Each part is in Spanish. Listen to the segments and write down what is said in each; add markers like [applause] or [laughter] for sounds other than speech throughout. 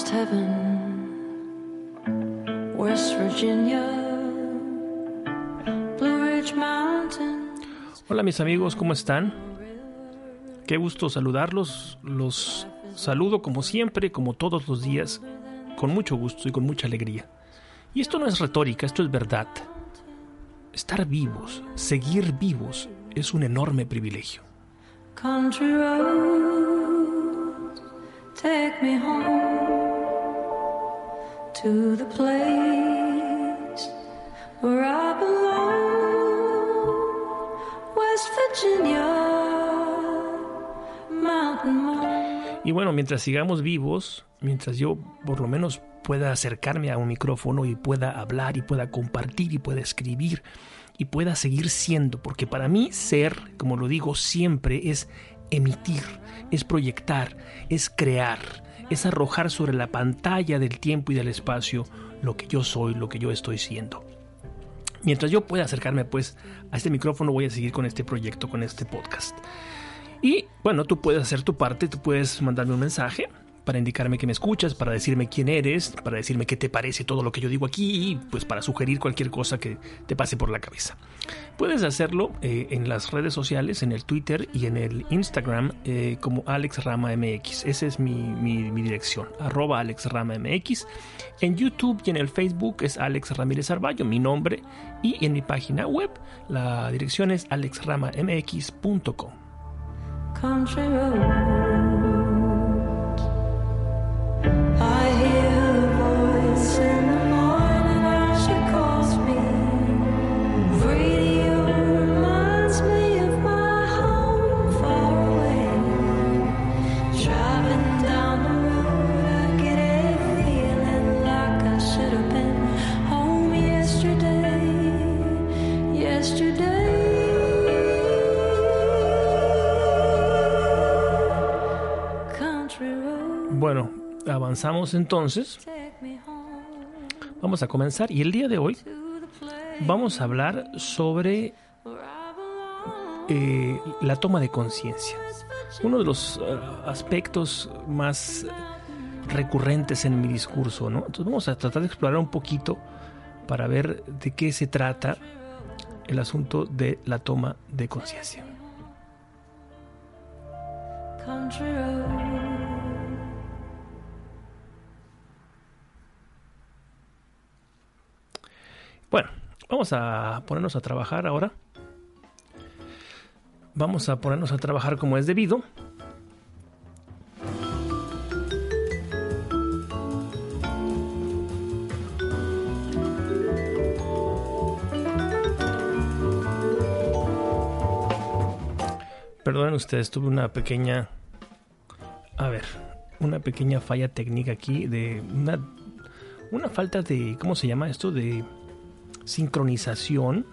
promised heaven, West Virginia, Blue Ridge Mountains. Hola mis amigos, ¿cómo están? Qué gusto saludarlos. Los saludo como siempre, como todos los días, con mucho gusto y con mucha alegría. Y esto no es retórica, esto es verdad. Estar vivos, seguir vivos, es un enorme privilegio. Country roads, take me home Y bueno, mientras sigamos vivos, mientras yo por lo menos pueda acercarme a un micrófono y pueda hablar y pueda compartir y pueda escribir y pueda seguir siendo, porque para mí ser, como lo digo siempre, es emitir, es proyectar, es crear, es arrojar sobre la pantalla del tiempo y del espacio lo que yo soy, lo que yo estoy siendo. Mientras yo pueda acercarme pues a este micrófono voy a seguir con este proyecto, con este podcast. Y bueno, tú puedes hacer tu parte, tú puedes mandarme un mensaje para indicarme que me escuchas, para decirme quién eres, para decirme qué te parece todo lo que yo digo aquí y pues para sugerir cualquier cosa que te pase por la cabeza. Puedes hacerlo eh, en las redes sociales, en el Twitter y en el Instagram eh, como Alex Rama MX. Esa es mi, dirección, arroba Alex Rama MX. En YouTube y en el Facebook es Alex Ramírez Arballo, mi nombre, y en mi página web la dirección es alexramamx.com. avanzamos entonces. Vamos a comenzar y el día de hoy vamos a hablar sobre eh, la toma de conciencia. Uno de los eh, aspectos más recurrentes en mi discurso, ¿no? Entonces vamos a tratar de explorar un poquito para ver de qué se trata el asunto de la toma de conciencia. Bueno, vamos a ponernos a trabajar ahora. Vamos a ponernos a trabajar como es debido. Perdonen ustedes, tuve una pequeña... A ver, una pequeña falla técnica aquí de una, una falta de... ¿Cómo se llama esto? De sincronización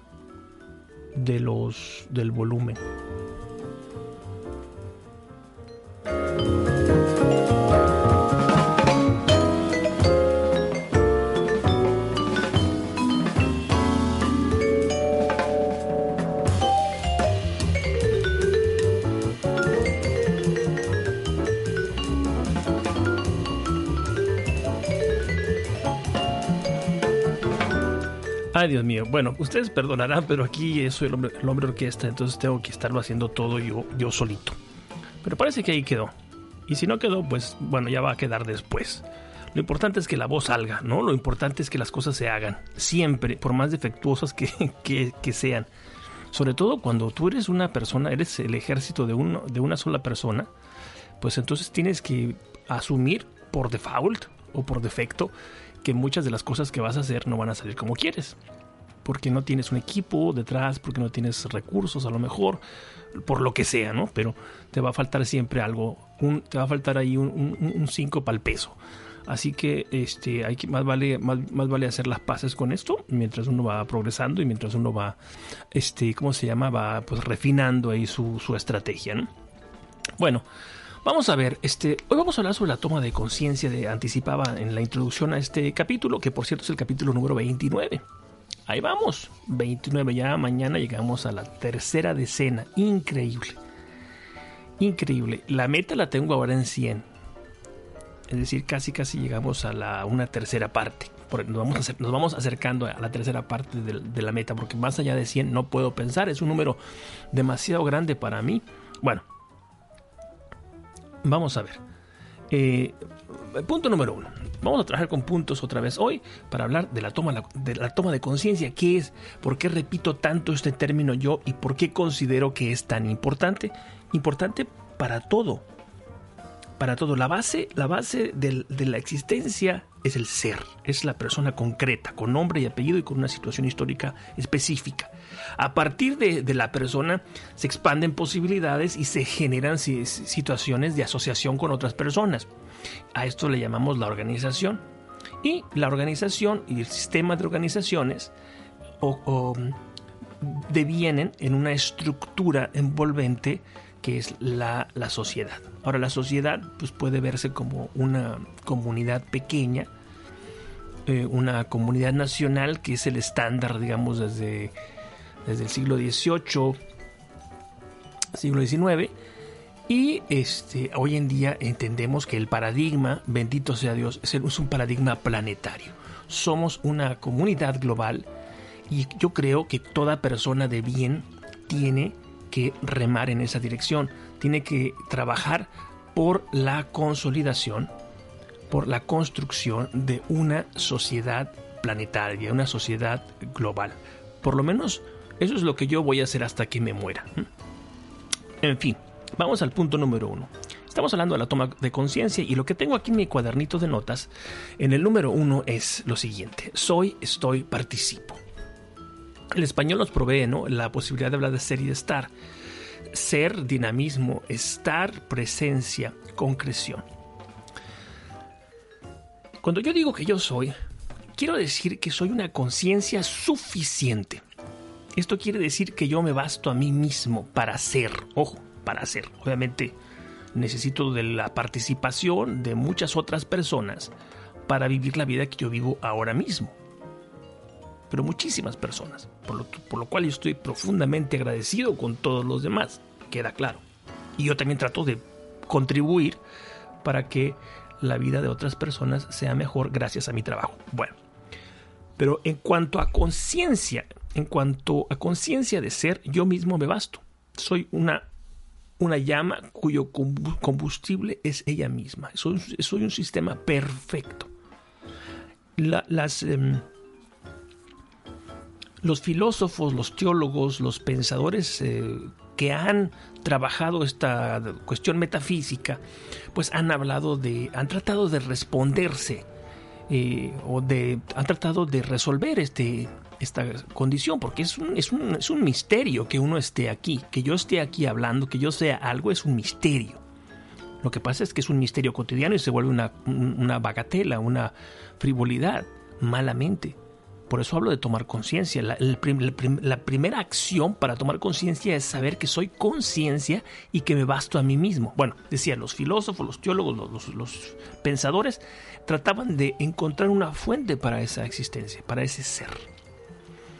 de los del volumen. Ay, Dios mío. Bueno, ustedes perdonarán, pero aquí soy el hombre, el hombre orquesta, entonces tengo que estarlo haciendo todo yo, yo solito. Pero parece que ahí quedó. Y si no quedó, pues bueno, ya va a quedar después. Lo importante es que la voz salga, ¿no? Lo importante es que las cosas se hagan. Siempre, por más defectuosas que, [laughs] que, que sean. Sobre todo cuando tú eres una persona, eres el ejército de, uno, de una sola persona, pues entonces tienes que asumir por default o por defecto que muchas de las cosas que vas a hacer no van a salir como quieres. Porque no tienes un equipo detrás, porque no tienes recursos a lo mejor, por lo que sea, ¿no? Pero te va a faltar siempre algo, un, te va a faltar ahí un 5 para el peso. Así que este, hay que más vale, más, vale hacer las paces con esto mientras uno va progresando y mientras uno va, este, ¿cómo se llama? Va pues refinando ahí su, estrategia, ¿no? Bueno, vamos a ver, este, hoy vamos a hablar sobre la toma de conciencia de anticipaba en la introducción a este capítulo, que por cierto es el capítulo número 29. Ahí vamos, 29 ya, mañana llegamos a la tercera decena, increíble. Increíble, la meta la tengo ahora en 100 Es decir, casi casi llegamos a la, una tercera parte. Nos vamos, acercando a la tercera parte de, de, la meta, porque más allá de 100 no puedo pensar, es un número demasiado grande para mí. Bueno, vamos a ver. Eh, punto número uno. Vamos a trabajar con puntos otra vez hoy para hablar de la toma de, la toma de conciencia. ¿Qué es? ¿Por qué repito tanto este término yo y por qué considero que es tan importante? Importante para todo. Para todo. La base, la base de la existencia es el ser. Es la persona concreta, con nombre y apellido y con una situación histórica específica. A partir de, la persona se expanden posibilidades y se generan situaciones de asociación con otras personas. A esto le llamamos la organización. Y la organización y el sistema de organizaciones devienen en una estructura envolvente que es la, la, sociedad. Ahora la sociedad pues, puede verse como una comunidad pequeña, eh, una comunidad nacional que es el estándar, digamos, desde, desde el siglo XVIII, siglo XIX, y este, hoy en día entendemos que el paradigma, bendito sea Dios, es un paradigma planetario. Somos una comunidad global y yo creo que toda persona de bien tiene que remar en esa dirección, tiene que trabajar por la consolidación, por la construcción de una sociedad planetaria, una sociedad global. Por lo menos eso es lo que yo voy a hacer hasta que me muera. En fin, Vamos al punto número uno. Estamos hablando de la toma de conciencia y lo que tengo aquí en mi cuadernito de notas, en el número uno es lo siguiente. Soy, estoy, participo. El español nos provee ¿no? la posibilidad de hablar de ser y de estar. Ser, dinamismo, estar, presencia, concreción. Cuando yo digo que yo soy, quiero decir que soy una conciencia suficiente. Esto quiere decir que yo me basto a mí mismo para ser. Ojo, para hacer. Obviamente necesito de la participación de muchas otras personas para vivir la vida que yo vivo ahora mismo. Pero muchísimas personas, por lo, por lo cual yo estoy profundamente agradecido con todos los demás, queda claro. Y yo también trato de contribuir para que la vida de otras personas sea mejor gracias a mi trabajo. Bueno, pero en cuanto a conciencia, en cuanto a conciencia de ser, yo mismo me basto. Soy una una llama cuyo combustible es ella misma. Soy, soy un sistema perfecto. las, em, los filósofos, los teólogos, los pensadores eh, que han trabajado esta cuestión metafísica, pues han hablado de, han tratado de responderse eh, o de, han tratado de resolver este, esta condición, porque es un, es, un, es un misterio que uno esté aquí, que yo esté aquí hablando, que yo sea algo, es un misterio. Lo que pasa es que es un misterio cotidiano y se vuelve una, una bagatela, una frivolidad, malamente. Por eso hablo de tomar conciencia. La, primera acción para tomar conciencia es saber que soy conciencia y que me basto a mí mismo. Bueno, decía, los filósofos, los teólogos, los, pensadores trataban de encontrar una fuente para esa existencia, para ese ser.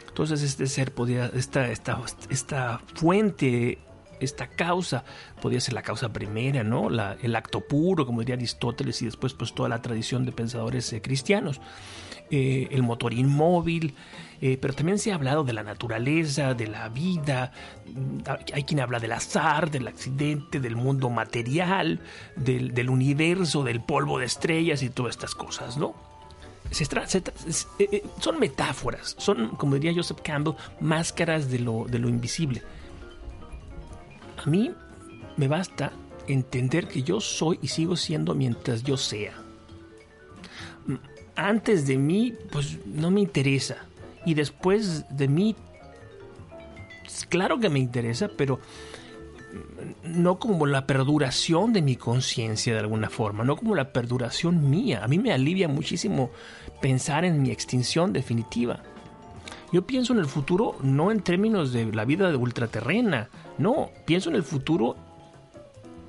Entonces este ser podía, esta, esta, esta fuente, esta causa, podía ser la causa primera, ¿no? El acto puro, como diría Aristóteles, y después pues toda la tradición de pensadores eh, cristianos. Eh, el motor inmóvil, eh, pero también se ha hablado de la naturaleza, de la vida, hay quien habla del azar, del accidente, del mundo material, del, universo, del polvo de estrellas y todas estas cosas, ¿no? Eh, son metáforas, son, como diría Joseph Campbell, máscaras de lo invisible. A mí me basta entender que yo soy y sigo siendo mientras yo sea. Antes de mí, pues no me interesa. Y después de mí, claro que me interesa, pero no como la perduración de mi conciencia de alguna forma, no como la perduración mía. A mí me alivia muchísimo pensar en mi extinción definitiva. Yo pienso en el futuro no en términos de la vida de ultraterrena, no, pienso en el futuro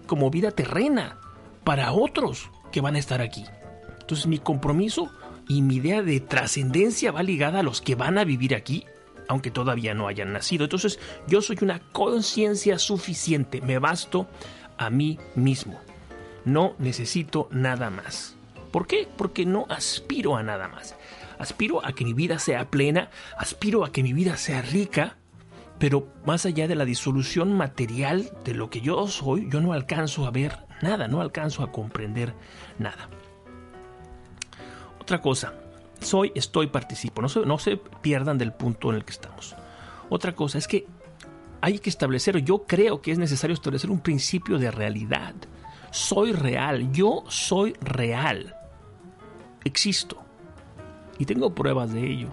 como vida terrena para otros que van a estar aquí. Entonces mi compromiso y mi idea de trascendencia va ligada a los que van a vivir aquí aunque todavía no hayan nacido. Entonces yo soy una conciencia suficiente, me basto a mí mismo. No necesito nada más. ¿Por qué? Porque no aspiro a nada más. Aspiro a que mi vida sea plena, aspiro a que mi vida sea rica, pero más allá de la disolución material de lo que yo soy, yo no alcanzo a ver nada, no alcanzo a comprender nada. Otra cosa, soy, estoy, participo. No se, no se pierdan del punto en el que estamos. Otra cosa es que hay que establecer, yo creo que es necesario establecer un principio de realidad. Soy real, yo soy real. Existo. Y tengo pruebas de ello.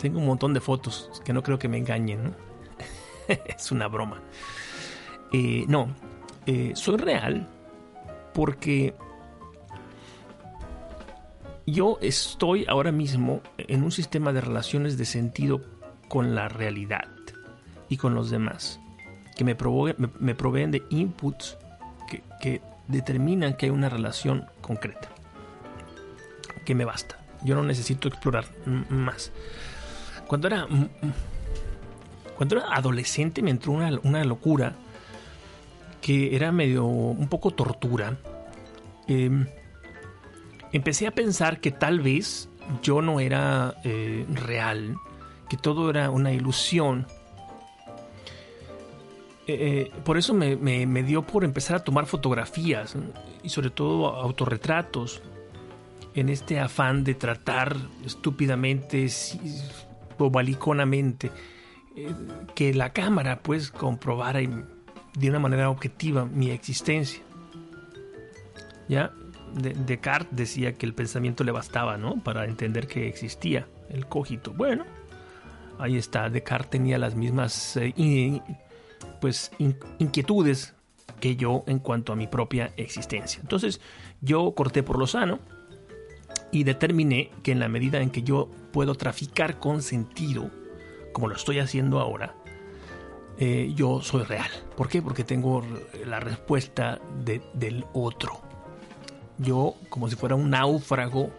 Tengo un montón de fotos que no creo que me engañen. [laughs] es una broma. Eh, no, eh, soy real porque yo estoy ahora mismo en un sistema de relaciones de sentido con la realidad y con los demás, que me, me, proveen de inputs que, que, determinan que hay una relación concreta, que me basta. Yo no necesito explorar más. Cuando era, cuando era adolescente me entró una, una locura que era medio, un poco tortura. Eh, empecé a pensar que tal vez yo no era eh, real, que todo era una ilusión. Eh, eh, por eso me, dio por empezar a tomar fotografías y sobre todo autorretratos en este afán de tratar estúpidamente o baliconamente que la cámara pues comprobara de una manera objetiva mi existencia. ¿Ya? Descartes decía que el pensamiento le bastaba, ¿no? Para entender que existía el cogito. Bueno, ahí está. Descartes tenía las mismas eh, pues inquietudes que yo en cuanto a mi propia existencia. Entonces, yo corté por lo sano y determiné que en la medida en que yo puedo traficar con sentido, como lo estoy haciendo ahora, eh, yo soy real. ¿Por qué? Porque tengo la respuesta del otro yo, como si fuera un náufrago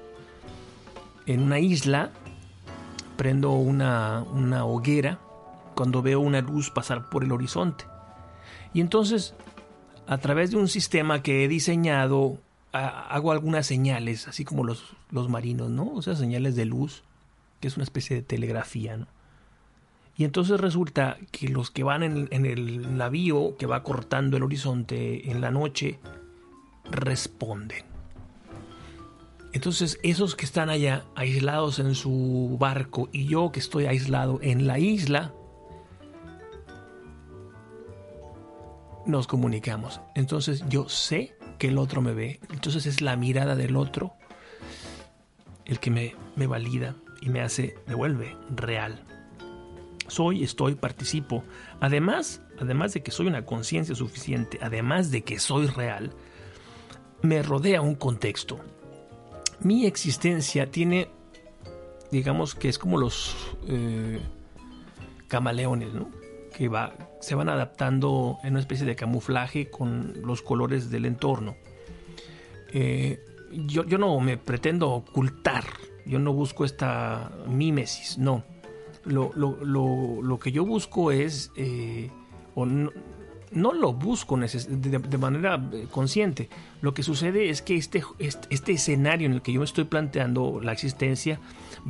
en una isla, prendo una, hoguera cuando veo una luz pasar por el horizonte. Y entonces, a través de un sistema que he diseñado, hago algunas señales, así como los, los marinos, ¿no? O sea, señales de luz, que es una especie de telegrafía, ¿no? Y entonces resulta que los que van en, en, el navío que va cortando el horizonte en la noche responden. Entonces esos que están allá aislados en su barco y yo que estoy aislado en la isla, nos comunicamos. Entonces yo sé que el otro me ve. Entonces es la mirada del otro el que me, me valida y me hace, me vuelve real. Soy, estoy, participo. Además, además de que soy una conciencia suficiente, además de que soy real, me rodea un contexto. Mi existencia tiene, digamos que es como los eh, camaleones, ¿no? que va, se van adaptando en una especie de camuflaje con los colores del entorno. Eh, yo, no me pretendo ocultar, yo no busco esta mímesis, no. Lo que yo busco es, eh, o no, no lo busco de, manera eh, consciente. Lo que sucede es que este, este, escenario en el que yo me estoy planteando la existencia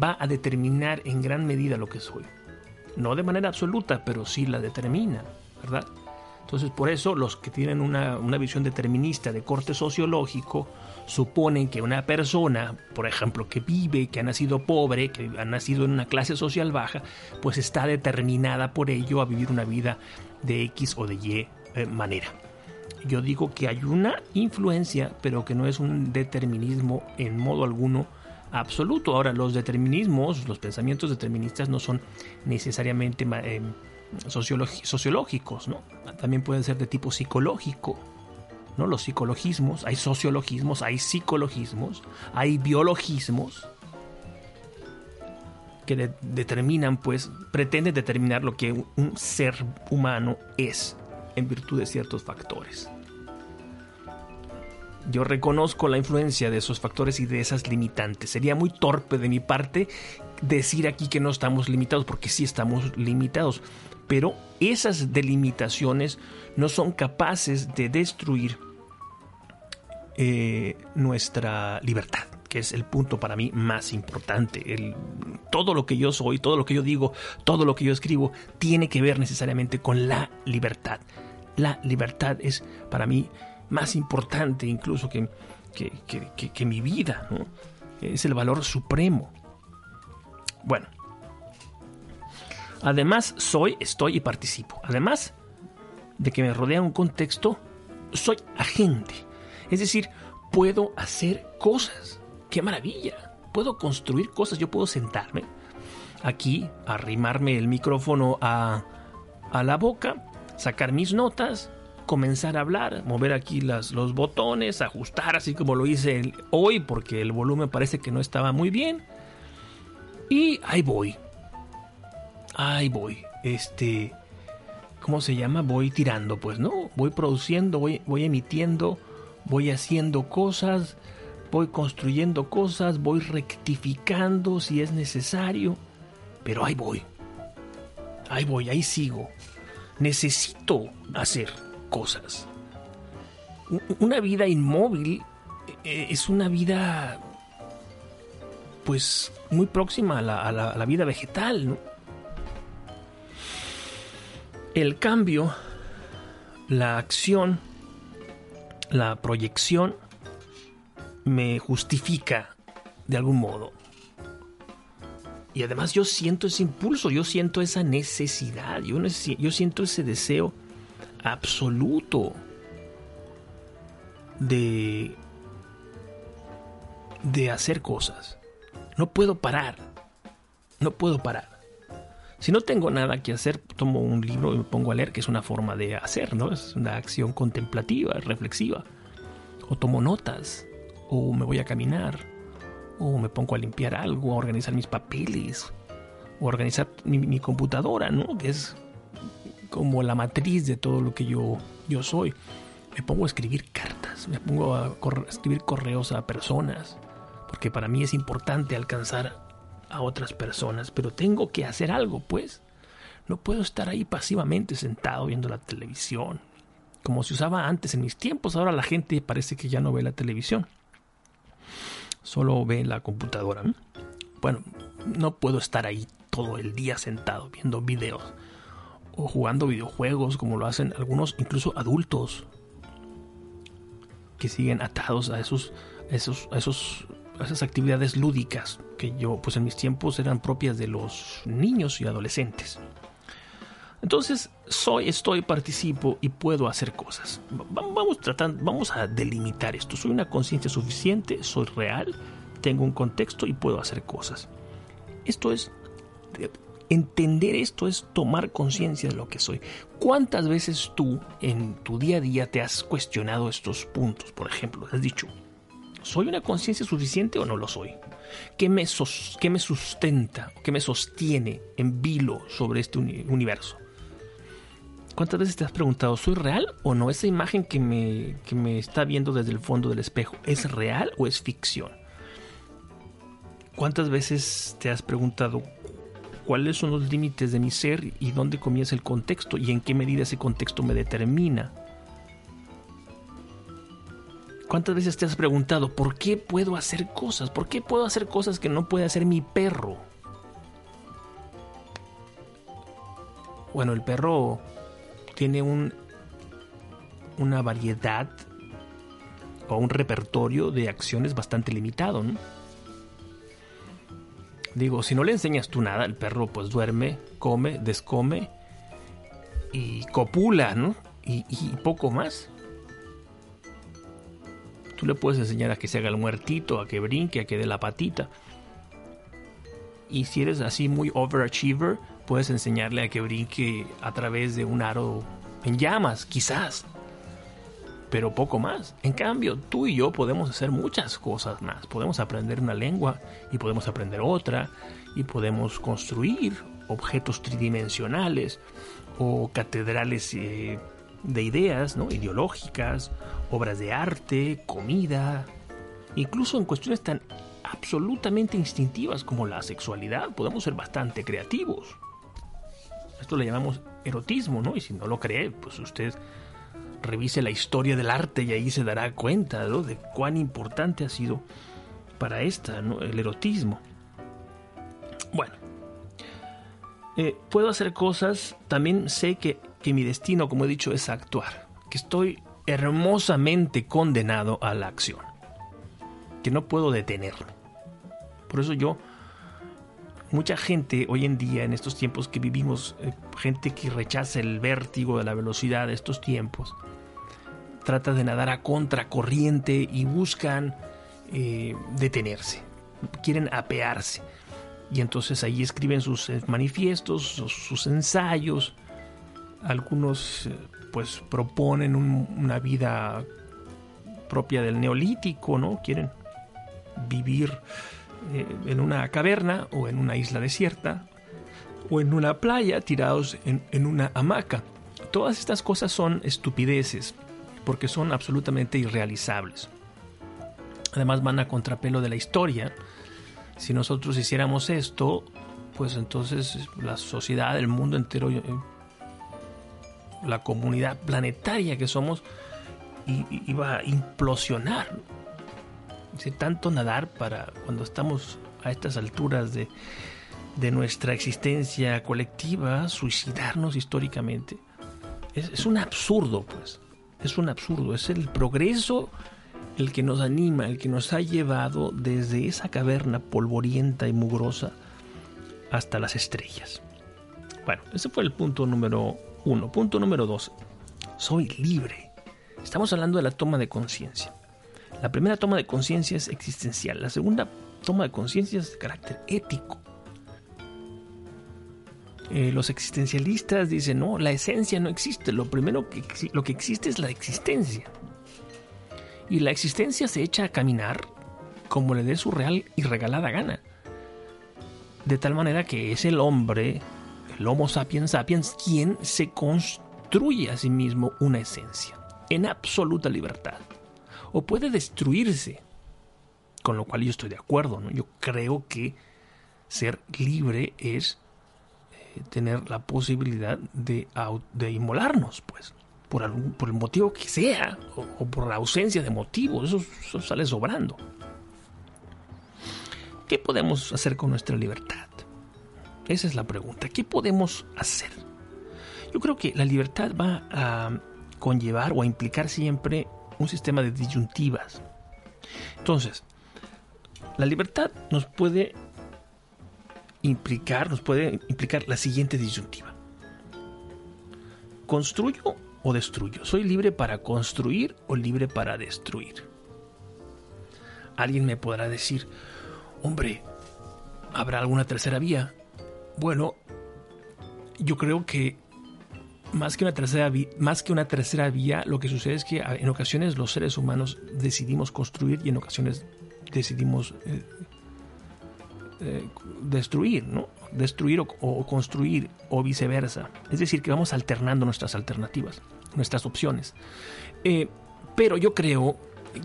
va a determinar en gran medida lo que soy. No de manera absoluta, pero sí la determina, ¿verdad? Entonces, por eso los que tienen una, una visión determinista de corte sociológico suponen que una persona, por ejemplo, que vive, que ha nacido pobre, que ha nacido en una clase social baja, pues está determinada por ello a vivir una vida de X o de Y eh, manera. Yo digo que hay una influencia, pero que no es un determinismo en modo alguno absoluto. Ahora, los determinismos, los pensamientos deterministas no son necesariamente eh, sociológicos, ¿no? También pueden ser de tipo psicológico. ¿no? Los psicologismos, hay sociologismos, hay psicologismos, hay biologismos que determinan, pues, pretenden determinar lo que un ser humano es en virtud de ciertos factores. Yo reconozco la influencia de esos factores y de esas limitantes. Sería muy torpe de mi parte decir aquí que no estamos limitados, porque sí estamos limitados. Pero esas delimitaciones no son capaces de destruir eh, nuestra libertad, que es el punto para mí más importante. El, todo lo que yo soy, todo lo que yo digo, todo lo que yo escribo, tiene que ver necesariamente con la libertad. La libertad es para mí más importante incluso que, que, mi vida. Es el valor supremo. Bueno. Además, soy, estoy y participo. Además de que me rodea un contexto, soy agente. Es decir, puedo hacer cosas. ¡Qué maravilla! Puedo construir cosas. Yo puedo sentarme aquí, arrimarme el micrófono a, a la boca, sacar mis notas, comenzar a hablar, mover aquí las, los botones, ajustar así como lo hice hoy porque el volumen parece que no estaba muy bien. Y ahí voy. Ahí voy. Este... ¿Cómo se llama? Voy tirando, pues, ¿no? Voy produciendo, voy, voy emitiendo voy haciendo cosas, voy construyendo cosas, voy rectificando si es necesario, pero ahí voy, ahí voy, ahí sigo. Necesito hacer cosas. Una vida inmóvil eh, es una vida pues muy próxima a la, vida vegetal. El cambio, la acción, la proyección me justifica de algún modo. Y además yo siento ese impulso, yo siento esa necesidad, yo, yo siento ese deseo absoluto de, de hacer cosas. No puedo parar, no puedo parar. Si no tengo nada que hacer, tomo un libro y me pongo a leer, que es una forma de hacer, ¿no? Es una acción contemplativa, reflexiva. O tomo notas, o me voy a caminar, o me pongo a limpiar algo, a organizar mis papeles, o organizar mi, computadora, ¿no? Que es como la matriz de todo lo que yo, yo soy. Me pongo a escribir cartas, me pongo a escribir correos a personas, porque para mí es importante alcanzar a otras personas, pero tengo que hacer algo, pues. No puedo estar ahí pasivamente sentado viendo la televisión, como se usaba antes en mis tiempos. Ahora la gente parece que ya no ve la televisión, solo ve la computadora. Bueno, no puedo estar ahí todo el día sentado viendo videos o jugando videojuegos como lo hacen algunos, incluso adultos, que siguen atados a esos, esos, esos esas actividades lúdicas que yo, pues en mis tiempos eran propias de los niños y adolescentes. Entonces, soy, estoy, participo y puedo hacer cosas. Vamos, tratando, vamos a delimitar esto. Soy una conciencia suficiente, soy real, tengo un contexto y puedo hacer cosas. Esto es, entender esto es tomar conciencia de lo que soy. ¿Cuántas veces tú en tu día a día te has cuestionado estos puntos? Por ejemplo, has dicho, ¿Soy una conciencia suficiente o no lo soy? ¿Qué me, me sustenta, qué me sostiene en vilo sobre este universo? ¿Cuántas veces te has preguntado, ¿soy real o no? Esa imagen que me, que me está viendo desde el fondo del espejo, ¿es real o es ficción? ¿Cuántas veces te has preguntado cuáles son los límites de mi ser y dónde comienza el contexto y en qué medida ese contexto me determina ¿Cuántas veces te has preguntado por qué puedo hacer cosas? ¿Por qué puedo hacer cosas que no puede hacer mi perro? Bueno, el perro tiene un, una variedad o un repertorio de acciones bastante limitado. Digo, si no le enseñas tú nada, el perro pues duerme, come, descome y copula, ¿no? y poco más. Tú le puedes enseñar a que se haga el muertito, a que brinque, a que dé la patita. Y si eres así muy overachiever, puedes enseñarle a que brinque a través de un aro en llamas, quizás. Pero poco más. En cambio, tú y yo podemos hacer muchas cosas más. Podemos aprender una lengua y podemos aprender otra. Y podemos construir objetos tridimensionales o catedrales eh, de ideas ¿no? ideológicas, obras de arte, comida, incluso en cuestiones tan absolutamente instintivas como la sexualidad, podemos ser bastante creativos. Esto le llamamos erotismo, ¿no? Y si no lo cree, pues usted revise la historia del arte y ahí se dará cuenta de cuán importante ha sido para esta el erotismo. Bueno, eh, puedo hacer cosas, también sé que, que mi destino, como he dicho, es actuar, que estoy hermosamente condenado a la acción, que no puedo detenerlo. Por eso yo mucha gente hoy en día, en estos tiempos que vivimos, eh, gente que rechaza el vértigo de la velocidad de estos tiempos, trata de nadar a contracorriente y buscan eh, detenerse, quieren apearse. Y entonces ahí escriben sus eh, manifiestos, sus, ensayos. Algunos pues proponen una vida propia del neolítico, ¿no? Quieren vivir eh, en una caverna o en una isla desierta o en una playa tirados en, en una hamaca. Todas estas cosas son estupideces porque son absolutamente irrealizables. Además van a contrapelo de la historia. Si nosotros hiciéramos esto, pues entonces la sociedad, el mundo entero, eh, la comunidad planetaria que somos, iba a implosionar tanto nadar para cuando estamos a estas alturas de, nuestra existencia colectiva, suicidarnos históricamente. Es, un absurdo, pues. Es un absurdo. Es el progreso el que nos anima, el que nos ha llevado desde esa caverna polvorienta y mugrosa hasta las estrellas. Bueno, ese fue el punto número uno. Punto número dos. Soy libre. Estamos hablando de la toma de conciencia. La primera toma de conciencia es existencial, la segunda toma de conciencia es de carácter ético. Eh, los existencialistas dicen, no, la esencia no existe, lo primero que, lo que existe es la existencia. Y la existencia se echa a caminar como le dé su real y regalada gana. De tal manera que es el hombre, el Homo sapiens sapiens, quien se construye a sí mismo una esencia, en absoluta libertad o puede destruirse. Con lo cual yo estoy de acuerdo, ¿no? Yo creo que ser libre es eh, tener la posibilidad de, de inmolarnos, pues, por, el motivo que sea, o, por la ausencia de motivos, eso, eso sale sobrando. ¿Qué podemos hacer con nuestra libertad? Esa es la pregunta. ¿Qué podemos hacer? Yo creo que la libertad va a conllevar o a implicar siempre un sistema de disyuntivas. Entonces, la libertad nos puede implicar, nos puede implicar la siguiente disyuntiva. ¿Construyo o destruyo? ¿Soy libre para construir o libre para destruir? Alguien me podrá decir, hombre, ¿habrá alguna tercera vía? Bueno, yo creo que más que una tercera más que una tercera vía, lo que sucede es que en ocasiones los seres humanos decidimos construir y en ocasiones decidimos eh, eh, destruir, ¿no? Destruir o, construir o viceversa. Es decir, que vamos alternando nuestras alternativas, nuestras opciones. Eh, pero yo creo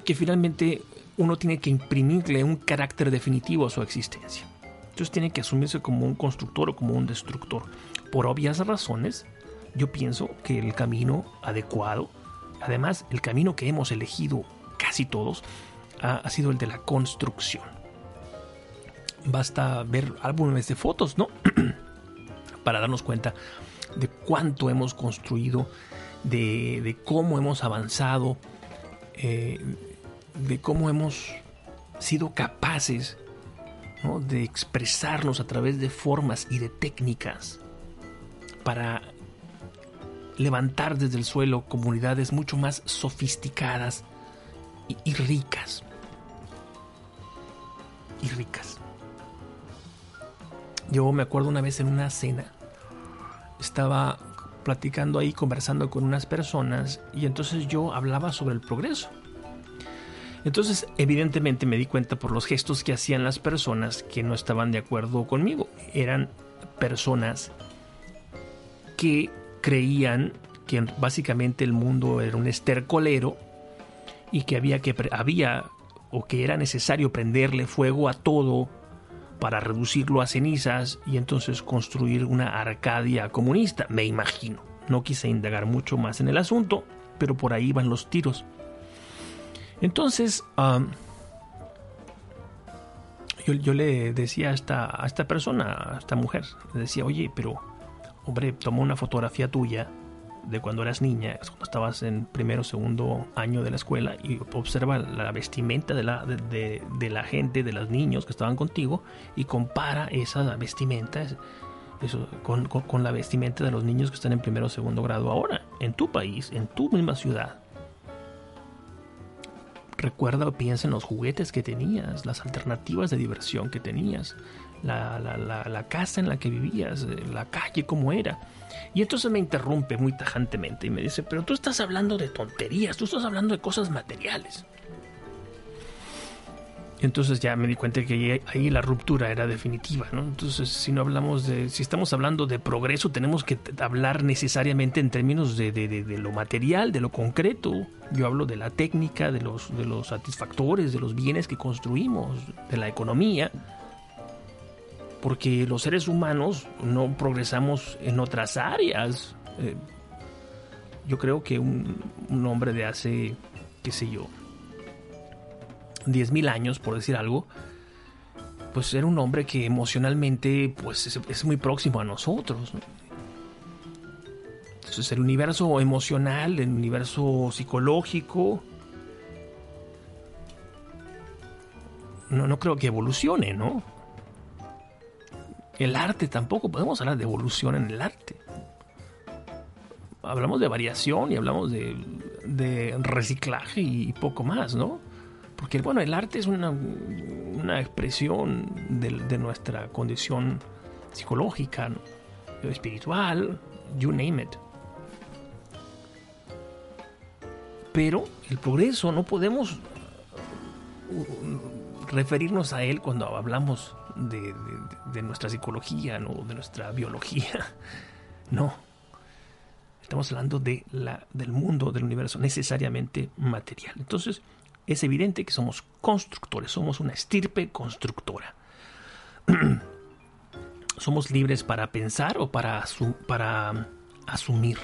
que finalmente uno tiene que imprimirle un carácter definitivo a su existencia. Entonces tiene que asumirse como un constructor o como un destructor. Por obvias razones, yo pienso que el camino adecuado, además el camino que hemos elegido casi todos, ha, sido el de la construcción. Basta ver álbumes de fotos, ¿no? [clears throat] Para darnos cuenta de cuánto hemos construido, de, cómo hemos avanzado, eh, de cómo hemos sido capaces de expresarnos a través de formas y de técnicas para levantar desde el suelo comunidades mucho más sofisticadas y, ricas. Y ricas. Yo me acuerdo una vez en una cena, estaba platicando ahí, conversando con unas personas, y entonces yo hablaba sobre el progreso. Entonces, evidentemente me di cuenta por los gestos que hacían las personas que no estaban de acuerdo conmigo. Eran personas que creían que básicamente el mundo era un estercolero y que había que había o que era necesario prenderle fuego a todo para reducirlo a cenizas y entonces construir una Arcadia comunista, me imagino. No quise indagar mucho más en el asunto, pero por ahí van los tiros. Entonces, yo, yo, le decía esta, a esta persona, a esta mujer, le decía, oye, pero, hombre, toma una fotografía tuya de cuando eras niña, cuando estabas en primero o segundo año de la escuela y observa la vestimenta de la, de, de, la gente, de los niños que estaban contigo y compara esa vestimenta eso, con, con, con, la vestimenta de los niños que están en primero o segundo grado ahora, en tu país, en tu misma ciudad. Recuerda o piensa en los juguetes que tenías, las alternativas de diversión que tenías, la, la, la, la casa en la que vivías, la calle como era. Y entonces me interrumpe muy tajantemente y me dice, pero tú estás hablando de tonterías, tú estás hablando de cosas materiales. Entonces ya me di cuenta que ahí la ruptura era definitiva, ¿no? Entonces, si no hablamos de, si estamos hablando de progreso, tenemos que hablar necesariamente en términos de, de, de, de lo material, de lo concreto. Yo hablo de la técnica, de los, de los satisfactores, de los bienes que construimos, de la economía. Porque los seres humanos no progresamos en otras áreas. Eh, yo creo que un, hombre de hace, qué sé yo, 10.000 años, por decir algo, pues era un hombre que emocionalmente pues es, es muy próximo a nosotros. ¿no? Entonces el universo emocional, el universo psicológico, no, no creo que evolucione, ¿no? El arte tampoco, podemos hablar de evolución en el arte. Hablamos de variación y hablamos de, reciclaje y poco más, ¿no? Porque bueno, el arte es una, expresión de, de, nuestra condición psicológica, espiritual, you name it. Pero el progreso no podemos referirnos a él cuando hablamos de, nuestra psicología, ¿no? de nuestra biología. [laughs] No. Estamos hablando de la, del mundo, del universo, necesariamente material. Entonces, es evidente que somos constructores, somos una estirpe constructora. [clears throat] somos libres para pensar o para, para asumir.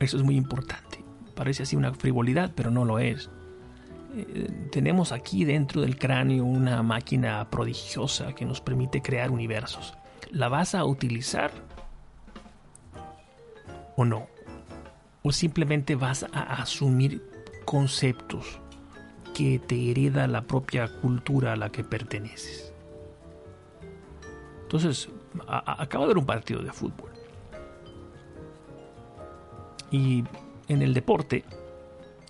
Eso es muy importante. Parece así una frivolidad, pero no lo es. Eh, tenemos aquí dentro del cráneo una máquina prodigiosa que nos permite crear universos. ¿La vas a utilizar o no? o simplemente vas a asumir conceptos que te hereda la propia cultura a la que perteneces. Entonces, acaba de haber un partido de fútbol. Y en el deporte,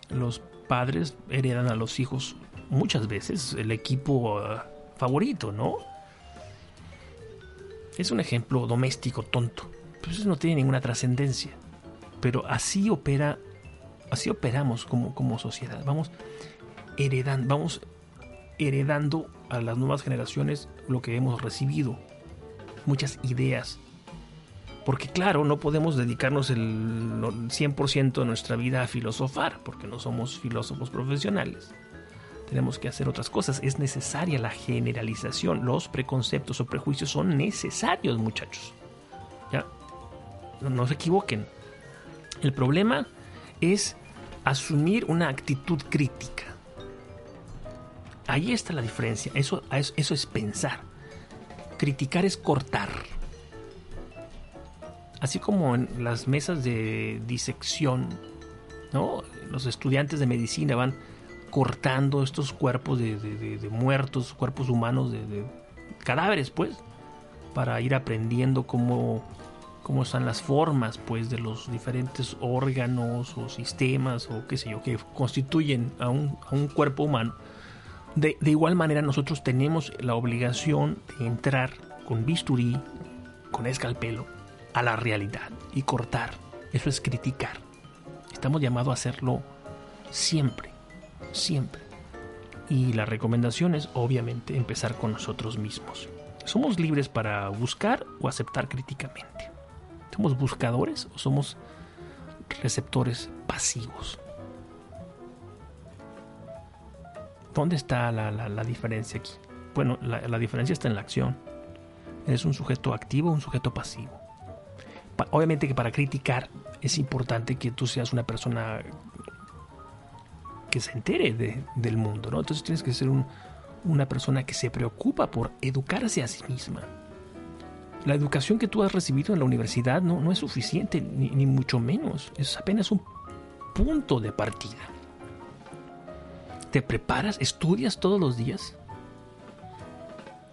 los padres heredan a los hijos muchas veces el equipo uh, favorito, ¿no? Es un ejemplo doméstico tonto, pues no tiene ninguna trascendencia pero así opera, así operamos como, como sociedad. Vamos heredando, vamos heredando a las nuevas generaciones lo que hemos recibido, muchas ideas. Porque claro, no podemos dedicarnos el 100% de nuestra vida a filosofar, porque no somos filósofos profesionales. Tenemos que hacer otras cosas. Es necesaria la generalización. Los preconceptos o prejuicios son necesarios, muchachos. ¿Ya? No, no se equivoquen. El problema es asumir una actitud crítica. Ahí está la diferencia. Eso, eso es pensar. Criticar es cortar. Así como en las mesas de disección, los estudiantes de medicina van cortando estos cuerpos de, muertos, cuerpos humanos, de, cadáveres, pues, para ir aprendiendo cómo cómo están las formas pues de los diferentes órganos o sistemas o qué sé yo que constituyen a un, a un cuerpo humano. De, de, igual manera nosotros tenemos la obligación de entrar con bisturí con escalpelo a la realidad y cortar eso es criticar estamos llamados a hacerlo siempre siempre y la recomendación es obviamente empezar con nosotros mismos somos libres para buscar o aceptar críticamente ¿Somos buscadores o somos receptores pasivos? ¿Dónde está la, la, diferencia aquí? Bueno, la, la, diferencia está en la acción. ¿Eres un sujeto activo o un sujeto pasivo? Obviamente que para criticar es importante que tú seas una persona que se entere de- del mundo, ¿no? Entonces tienes que ser un- una persona que se preocupa por educarse a sí misma. La educación que tú has recibido en la universidad no, no es suficiente, ni, ni mucho menos. Es apenas un punto de partida. ¿Te preparas? ¿Estudias todos los días?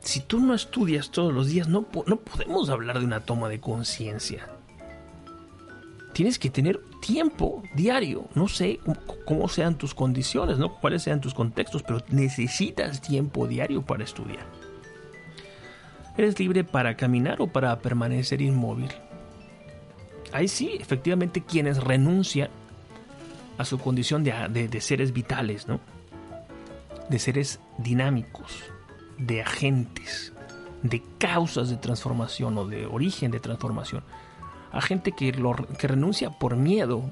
Si tú no estudias todos los días, no, no podemos hablar de una toma de conciencia. Tienes que tener tiempo diario. No sé cómo, sean tus condiciones, ¿no? cuáles sean tus contextos, pero necesitas tiempo diario para estudiar. Eres libre para caminar o para permanecer inmóvil. Ahí sí, efectivamente, quienes renuncian a su condición de, de- de seres vitales, ¿no? De seres dinámicos, de agentes, de causas de transformación o de origen de transformación. A gente que, lo, que renuncia por miedo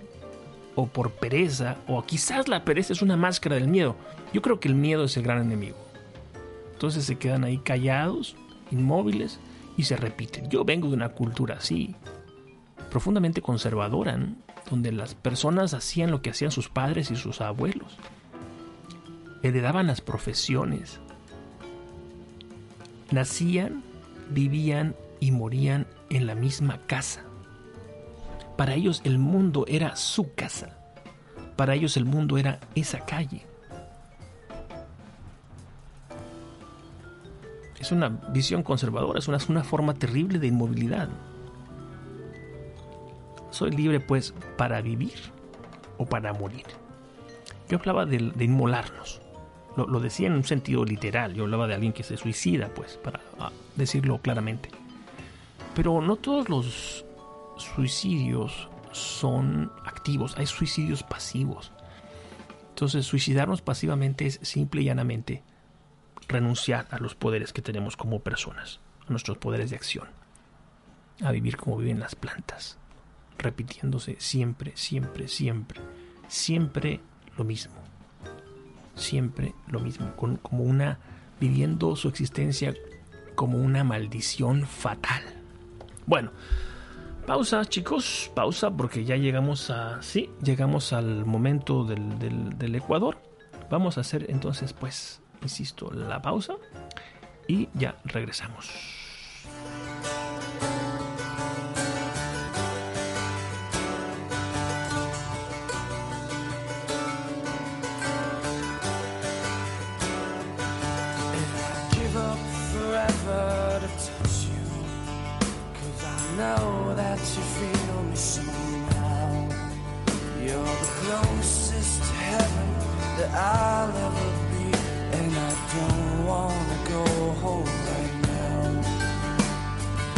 o por pereza, o quizás la pereza es una máscara del miedo. Yo creo que el miedo es el gran enemigo. Entonces se quedan ahí callados, inmóviles y se repiten. Yo vengo de una cultura así, profundamente conservadora, donde las personas hacían lo que hacían sus padres y sus abuelos. Heredaban las profesiones. Nacían, vivían y morían en la misma casa. Para ellos el mundo era su casa. Para ellos el mundo era esa calle. Es una visión conservadora, es una, una forma terrible de inmovilidad. Soy libre pues para vivir o para morir. Yo hablaba de inmolarnos. Lo, lo, decía en un sentido literal. Yo hablaba de alguien que se suicida, pues, para ah, decirlo claramente. Pero no todos los suicidios son activos. Hay suicidios pasivos. Entonces, suicidarnos pasivamente es simple y llanamente renunciar a los poderes que tenemos como personas, a nuestros poderes de acción, a vivir como viven las plantas, repitiéndose siempre, siempre, siempre, siempre lo mismo, siempre lo mismo, con, como una, viviendo su existencia como una maldición fatal. Bueno, pausa chicos, pausa porque ya llegamos a, sí, llegamos al momento del, del, del Ecuador. Vamos a hacer entonces pues insisto, la pausa y ya regresamos. I'll ever be. And I don't wanna go home right now.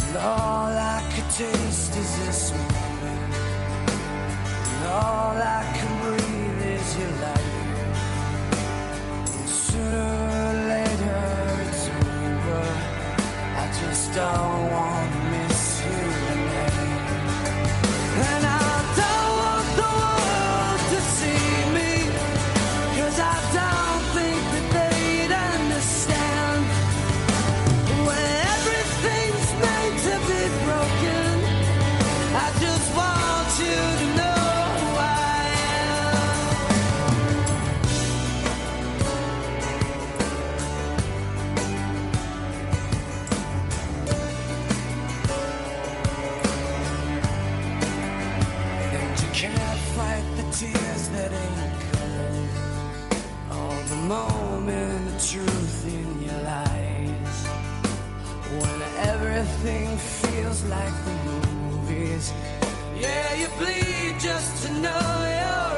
And all I could taste is this moment. And all I can breathe is your light. And sooner or later it's over. I just don't wanna like the movies. Yeah, you bleed just to know you're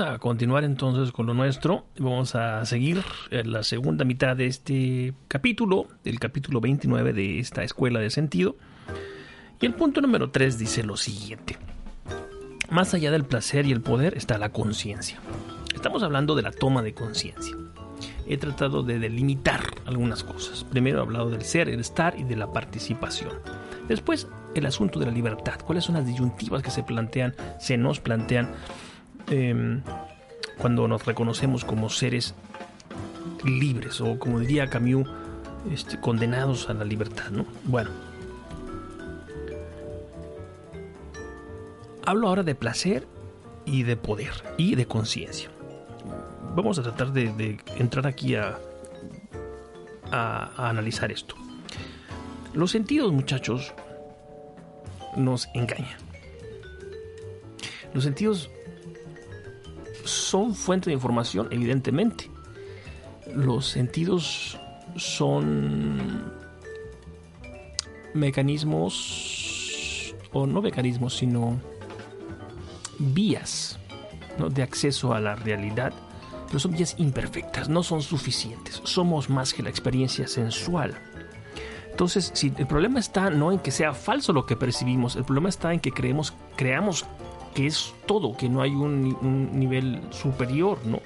a continuar entonces con lo nuestro. Vamos a seguir en la segunda mitad de este capítulo, del capítulo 29 de esta escuela de sentido. Y el punto número 3 dice lo siguiente. Más allá del placer y el poder está la conciencia. Estamos hablando de la toma de conciencia. He tratado de delimitar algunas cosas. Primero he hablado del ser, el estar y de la participación. Después el asunto de la libertad. ¿Cuáles son las disyuntivas que se plantean, se nos plantean eh, cuando nos reconocemos como seres libres o como diría Camus, este, condenados a la libertad? ¿no? Bueno, hablo ahora de placer y de poder y de conciencia. Vamos a tratar de, de entrar aquí a, a, a analizar esto. Los sentidos, muchachos, nos engañan. Los sentidos son fuente de información, evidentemente. Los sentidos son mecanismos, o no mecanismos, sino vías ¿no? de acceso a la realidad, pero son vías imperfectas, no son suficientes. Somos más que la experiencia sensual. Entonces, si el problema está no en que sea falso lo que percibimos, el problema está en que creemos, creamos que es todo, que no hay un, ni- un nivel superior ¿no?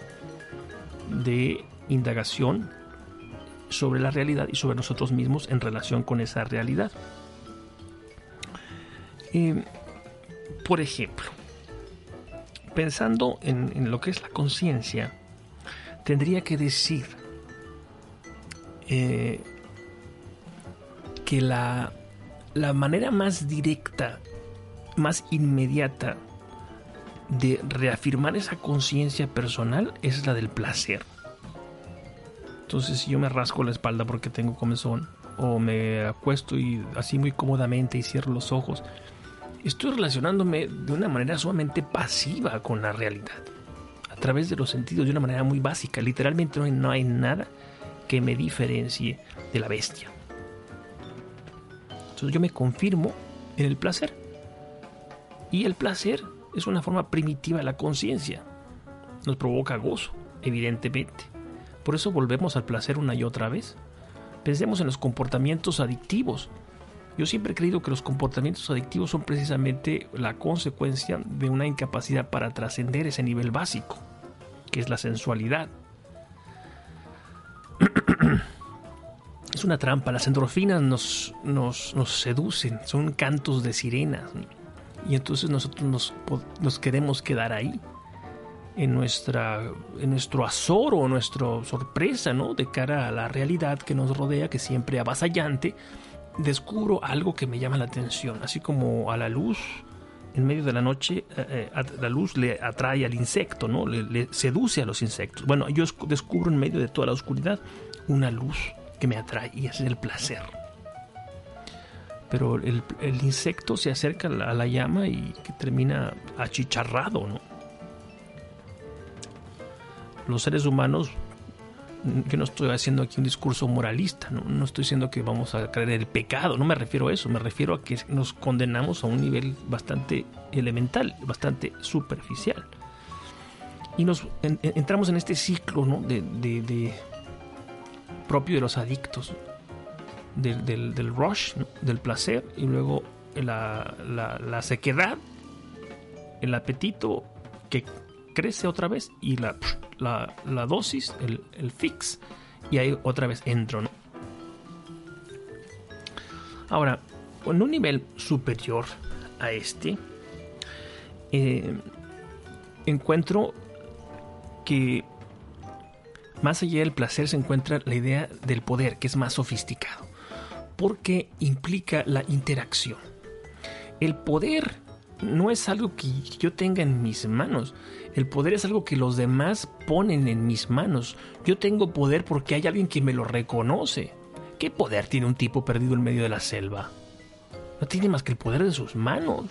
de indagación sobre la realidad y sobre nosotros mismos en relación con esa realidad. Eh, por ejemplo, pensando en, en lo que es la conciencia, tendría que decir eh, que la, la manera más directa, más inmediata de reafirmar esa conciencia personal es la del placer. Entonces, si yo me rasco la espalda porque tengo comezón, o me acuesto y así muy cómodamente y cierro los ojos, estoy relacionándome de una manera sumamente pasiva con la realidad, a través de los sentidos, de una manera muy básica. Literalmente no hay, no hay nada que me diferencie de la bestia. Entonces yo me confirmo en el placer. Y el placer es una forma primitiva de la conciencia. Nos provoca gozo, evidentemente. Por eso volvemos al placer una y otra vez. Pensemos en los comportamientos adictivos. Yo siempre he creído que los comportamientos adictivos son precisamente la consecuencia de una incapacidad para trascender ese nivel básico, que es la sensualidad. [clears throat] Es una trampa, las endorfinas nos, nos, nos seducen, son cantos de sirenas. Y entonces nosotros nos, queremos quedar ahí, en, nuestra, en nuestro azoro, nuestra sorpresa, ¿no? De cara a la realidad que nos rodea, que siempre avasallante, descubro algo que me llama la atención, así como a la luz en medio de la noche, eh, eh, la luz le atrae al insecto, ¿no? Le, le seduce a los insectos. Bueno, yo escu- descubro en medio de toda la oscuridad una luz que me atrae y ese es el placer. Pero el, insecto se acerca a la, llama y que termina achicharrado, ¿no? Los seres humanos yo no estoy haciendo aquí un discurso moralista, ¿no? no estoy diciendo que vamos a creer el pecado, no me refiero a eso, me refiero a que nos condenamos a un nivel bastante elemental, bastante superficial. Y nos en- en- entramos en este ciclo ¿no? de propio de los adictos, del, del- rush, del placer, y luego la, la- la sequedad, el apetito que crece otra vez, y la, la, la dosis, el, el fix, y ahí otra vez entro. ¿no? Ahora, en un nivel superior a este, eh, encuentro que más allá del placer se encuentra la idea del poder, que es más sofisticado, porque implica la interacción. El poder no es algo que yo tenga en mis manos, el poder es algo que los demás ponen en mis manos. Yo tengo poder porque hay alguien que me lo reconoce. ¿Qué poder tiene un tipo perdido en medio de la selva? No tiene más que el poder de sus manos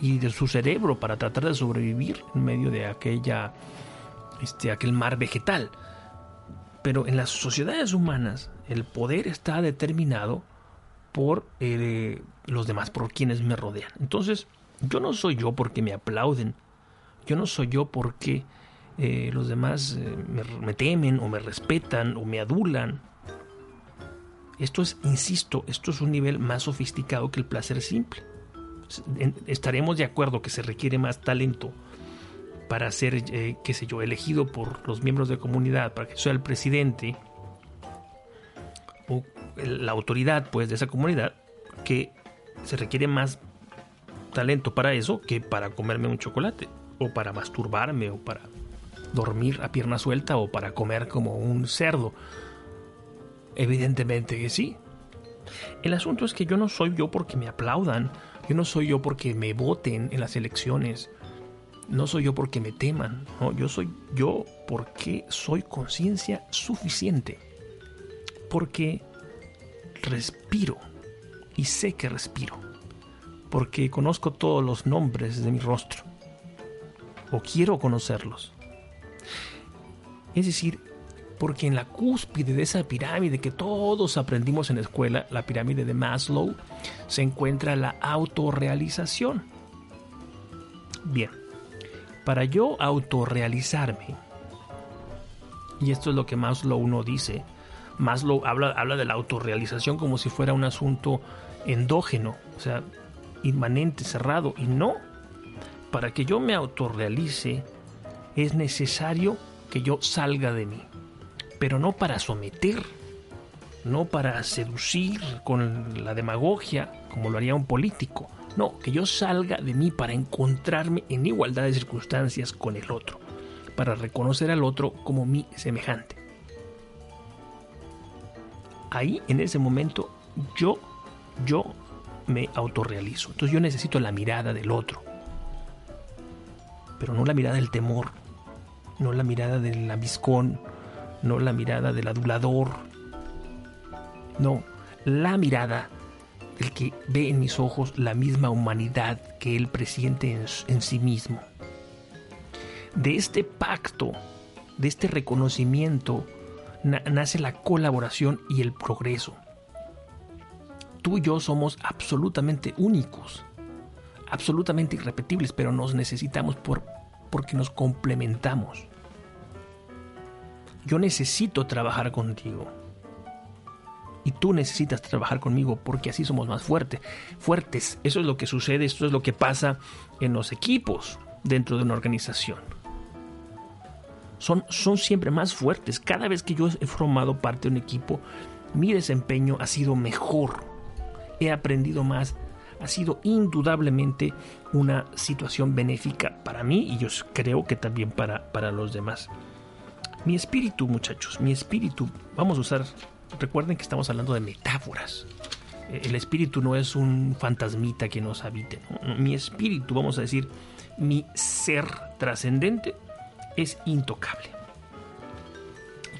y de su cerebro para tratar de sobrevivir en medio de aquella este aquel mar vegetal. Pero en las sociedades humanas el poder está determinado por eh, los demás, por quienes me rodean. Entonces, yo no soy yo porque me aplauden. Yo no soy yo porque eh, los demás eh, me, me temen o me respetan o me adulan. Esto es, insisto, esto es un nivel más sofisticado que el placer simple. Estaremos de acuerdo que se requiere más talento para ser, qué sé yo, elegido por los miembros de comunidad, para que sea el presidente la autoridad pues de esa comunidad, que se requiere más talento para eso que para comerme un chocolate o para masturbarme o para dormir a pierna suelta o para comer como un cerdo. Evidentemente que sí. El asunto es que yo no soy yo porque me aplaudan, yo no soy yo porque me voten en las elecciones, no soy yo porque me teman, no, yo soy yo porque soy conciencia suficiente, porque respiro y sé que respiro, porque conozco todos los nombres de mi rostro, o quiero conocerlos. Es decir, porque en la cúspide de esa pirámide que todos aprendimos en la escuela, la pirámide de Maslow, se encuentra la autorrealización. Bien, para yo autorrealizarme, y esto es lo que Maslow no dice, Maslow habla, habla de la autorrealización como si fuera un asunto endógeno, o sea, inmanente, cerrado, y no. Para que yo me autorrealice es necesario que yo salga de mí, pero no para someter, no para seducir con la demagogia como lo haría un político, no, que yo salga de mí para encontrarme en igualdad de circunstancias con el otro, para reconocer al otro como mi semejante. Ahí, en ese momento, yo, yo me autorrealizo. Entonces yo necesito la mirada del otro, pero no la mirada del temor, no la mirada del lambiscón, no la mirada del adulador, no, la mirada del que ve en mis ojos la misma humanidad que él presiente en, en sí mismo. De este pacto, de este reconocimiento, na- nace la colaboración y el progreso. Tú y yo somos absolutamente únicos, absolutamente irrepetibles, pero nos necesitamos por, porque nos complementamos. Yo necesito trabajar contigo. Y tú necesitas trabajar conmigo porque así somos más fuertes. Fuertes. Eso es lo que sucede, esto es lo que pasa en los equipos dentro de una organización. Son, son siempre más fuertes. Cada vez que yo he formado parte de un equipo, mi desempeño ha sido mejor. He aprendido más. Ha sido indudablemente una situación benéfica para mí y yo creo que también para, para los demás. Mi espíritu, muchachos, mi espíritu, vamos a usar, recuerden que estamos hablando de metáforas. El espíritu no es un fantasmita que nos habite. Mi espíritu, vamos a decir, mi ser trascendente es intocable.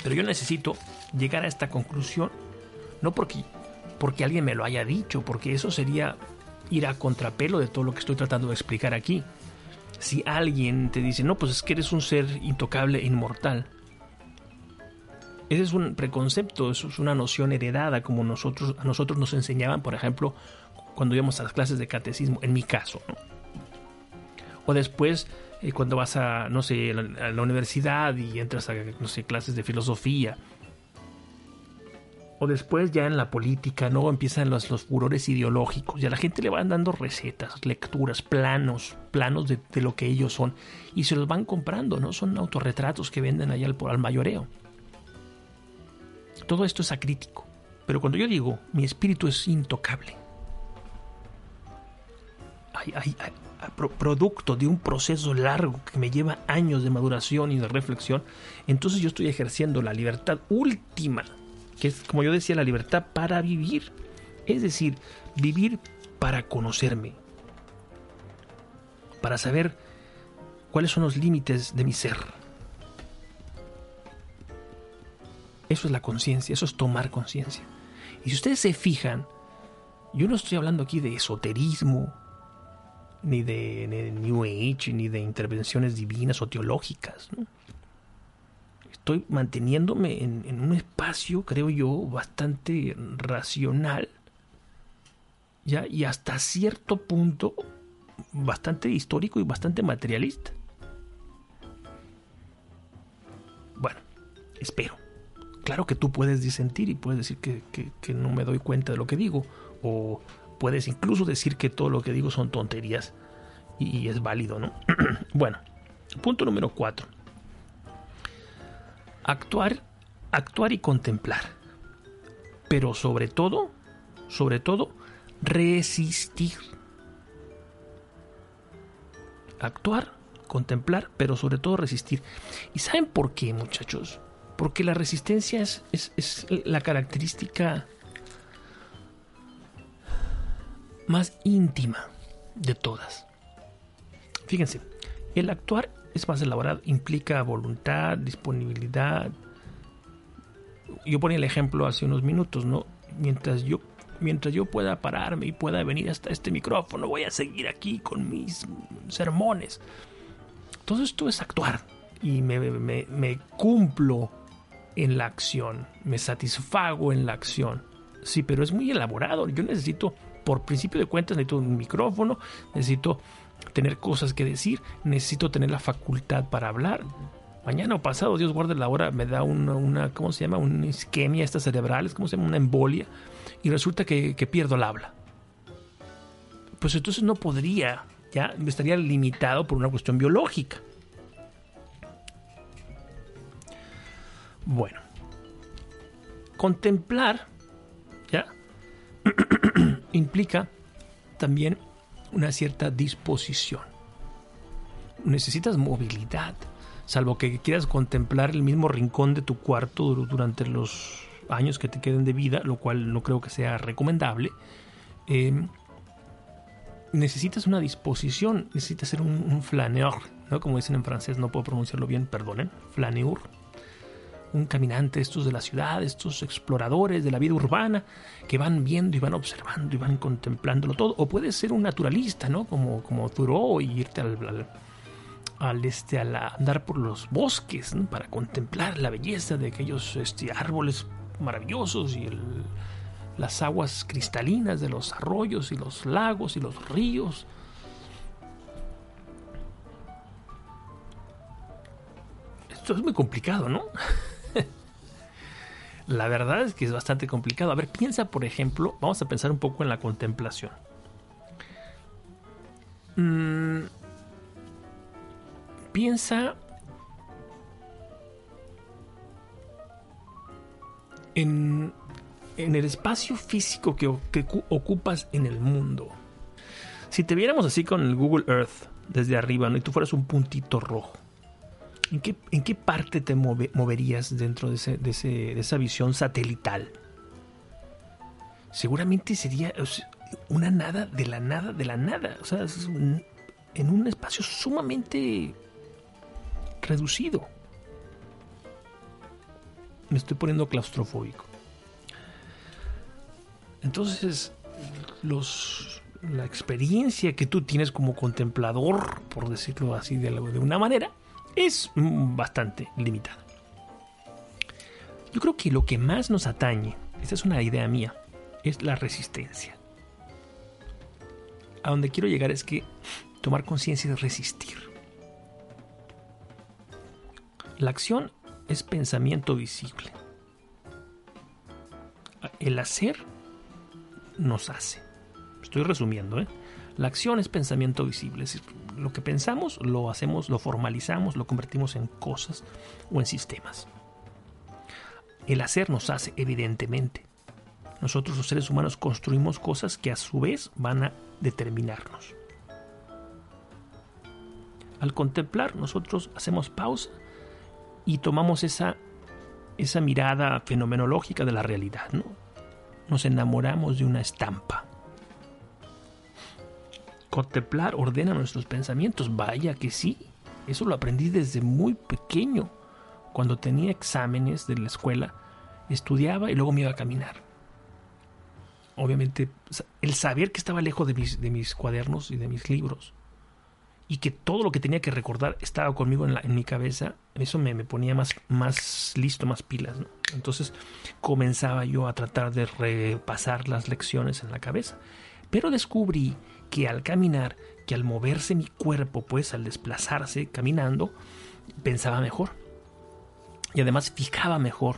Pero yo necesito llegar a esta conclusión, no porque, porque alguien me lo haya dicho, porque eso sería ir a contrapelo de todo lo que estoy tratando de explicar aquí. Si alguien te dice, no, pues es que eres un ser intocable e inmortal, ese es un preconcepto, eso es una noción heredada, como nosotros, a nosotros nos enseñaban, por ejemplo, cuando íbamos a las clases de catecismo, en mi caso. ¿no? O después, eh, cuando vas a, no sé, a la, universidad y entras a, no sé, clases de filosofía. o después ya en la política, ¿no? Empiezan los, los furores ideológicos y a la gente le van dando recetas, lecturas, planos, planos de, de lo que ellos son y se los van comprando, ¿no? Son autorretratos que venden allá al, al mayoreo. Todo esto es acrítico, pero cuando yo digo mi espíritu es intocable, hay, hay- hay- producto de un proceso largo que me lleva años de maduración y de reflexión, entonces yo estoy ejerciendo la libertad última, que es, como yo decía, la libertad para vivir. Es decir, vivir para conocerme, para saber cuáles son los límites de mi ser. Eso es la conciencia, eso es tomar conciencia. Y si ustedes se fijan, yo no estoy hablando aquí de esoterismo, ni de, ni de New Age, ni de intervenciones divinas o teológicas. Estoy manteniéndome en, en un espacio, creo yo, bastante racional, ¿ya? y hasta cierto punto bastante histórico y bastante materialista. Bueno, espero. Claro que tú puedes disentir y puedes decir que, que- que no me doy cuenta de lo que digo, o puedes incluso decir que todo lo que digo son tonterías y, es válido, ¿no? [clears throat] bueno, punto número cuatro. Actuar, actuar y contemplar. Pero sobre todo, sobre todo, resistir. Actuar, contemplar, pero sobre todo resistir. ¿Y saben por qué, muchachos? Porque la resistencia es, es- es la característica más íntima de todas. Fíjense, el actuar es más elaborado, implica voluntad, disponibilidad. Yo ponía el ejemplo hace unos minutos, ¿no? Mientras yo, mientras yo pueda pararme y pueda venir hasta este micrófono, voy a seguir aquí con mis sermones. Todo esto es actuar y me, me- me cumplo en la acción, me satisfago en la acción. Sí, pero es muy elaborado. Yo necesito, por principio de cuentas, necesito un micrófono, necesito tener cosas que decir, necesito tener la facultad para hablar. Mañana o pasado, Dios guarde la hora, me da una, ¿cómo se llama? Una isquemia estas cerebrales, ¿cómo se llama? Una embolia. Y resulta que, que pierdo el habla. Pues entonces no podría, ya estaría limitado por una cuestión biológica. Bueno, contemplar. Implica también una cierta disposición. Necesitas movilidad, salvo que quieras contemplar el mismo rincón de tu cuarto dur- durante los años que te queden de vida, lo cual no creo que sea recomendable. Eh, necesitas una disposición, necesitas ser un, un flaneur, ¿no? Como dicen en francés, no puedo pronunciarlo bien, perdonen, flaneur un caminante, estos de la ciudad, estos exploradores de la vida urbana, que van viendo y van observando y van contemplándolo todo. O puedes ser un naturalista, ¿no? Como, como y irte al, al, al, este, a la- andar por los bosques. Para contemplar la belleza de aquellos este, árboles maravillosos y el- las aguas cristalinas de los arroyos y los lagos y los ríos. Esto es muy complicado, ¿no? [laughs] La verdad es que es bastante complicado. A ver, piensa, por ejemplo, vamos a pensar un poco en la contemplación. Mm, piensa en, en el espacio físico que, que cu- ocupas en el mundo. Si te viéramos así con el Google Earth desde arriba ¿no? y tú fueras un puntito rojo, ¿En qué, en qué parte te move- moverías dentro de, ese- de ese- de esa visión satelital? Seguramente sería una nada de la nada de la nada. O sea, es en un espacio sumamente reducido. Me estoy poniendo claustrofóbico. Entonces, los, la experiencia que tú tienes como contemplador, por decirlo así de, de una manera, es mm, bastante limitada. Yo creo que lo que más nos atañe, esta es una idea mía, es la resistencia. A donde quiero llegar es que tomar conciencia es resistir. La acción es pensamiento visible. El hacer nos hace. Estoy resumiendo, ¿eh? La acción es pensamiento visible, es decir, lo que pensamos lo hacemos, lo formalizamos, lo convertimos en cosas o en sistemas. El hacer nos hace, evidentemente. Nosotros los seres humanos construimos cosas que a su vez van a determinarnos. Al contemplar, nosotros hacemos pausa y tomamos esa, esa mirada fenomenológica de la realidad. ¿no? Nos enamoramos de una estampa. Contemplar ordena nuestros pensamientos. Vaya que sí. Eso lo aprendí desde muy pequeño. Cuando tenía exámenes de la escuela, estudiaba y luego me iba a caminar. Obviamente, el saber que estaba lejos de mis, de mis cuadernos y de mis libros y que todo lo que tenía que recordar estaba conmigo en, la, en mi cabeza, eso me, me, ponía más, más listo, más pilas. Entonces comenzaba yo a tratar de repasar las lecciones en la cabeza. Pero descubrí que al caminar, que al moverse mi cuerpo, pues al desplazarse caminando, pensaba mejor. Y además fijaba mejor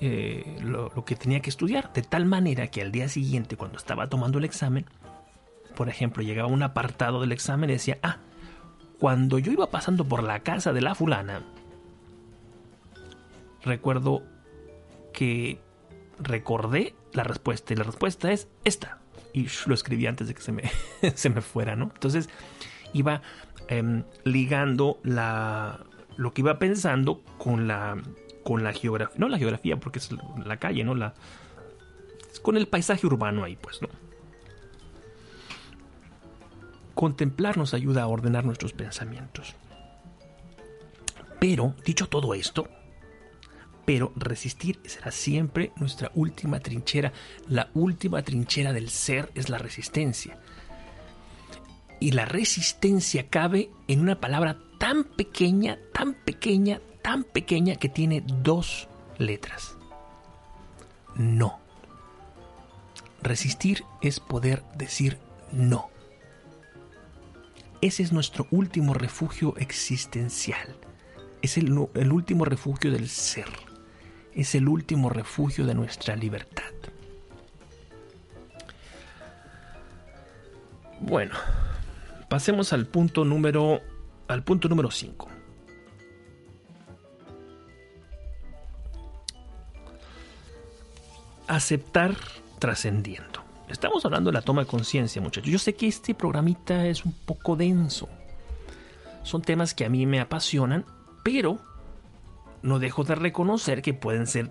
eh, lo, lo que tenía que estudiar. De tal manera que al día siguiente, cuando estaba tomando el examen, por ejemplo, llegaba un apartado del examen y decía, ah, cuando yo iba pasando por la casa de la fulana, recuerdo que recordé la respuesta y la respuesta es esta. Y lo escribí antes de que se me, [laughs] se me fuera, ¿no? Entonces iba eh, ligando la, lo que iba pensando con la, con la geografía, no la geografía porque es la calle, ¿no? La, con el paisaje urbano ahí, pues, ¿no? Contemplar nos ayuda a ordenar nuestros pensamientos. Pero, dicho todo esto, pero resistir será siempre nuestra última trinchera. La última trinchera del ser es la resistencia. Y la resistencia cabe en una palabra tan pequeña, tan pequeña, tan pequeña que tiene dos letras. No. Resistir es poder decir no. Ese es nuestro último refugio existencial. Es el, último refugio del ser. Es el último refugio de nuestra libertad. Bueno, pasemos al punto número al punto número 5. Aceptar trascendiendo. Estamos hablando de la toma de conciencia, muchachos. Yo sé que este programita es un poco denso. Son temas que a mí me apasionan, pero no dejo de reconocer que pueden ser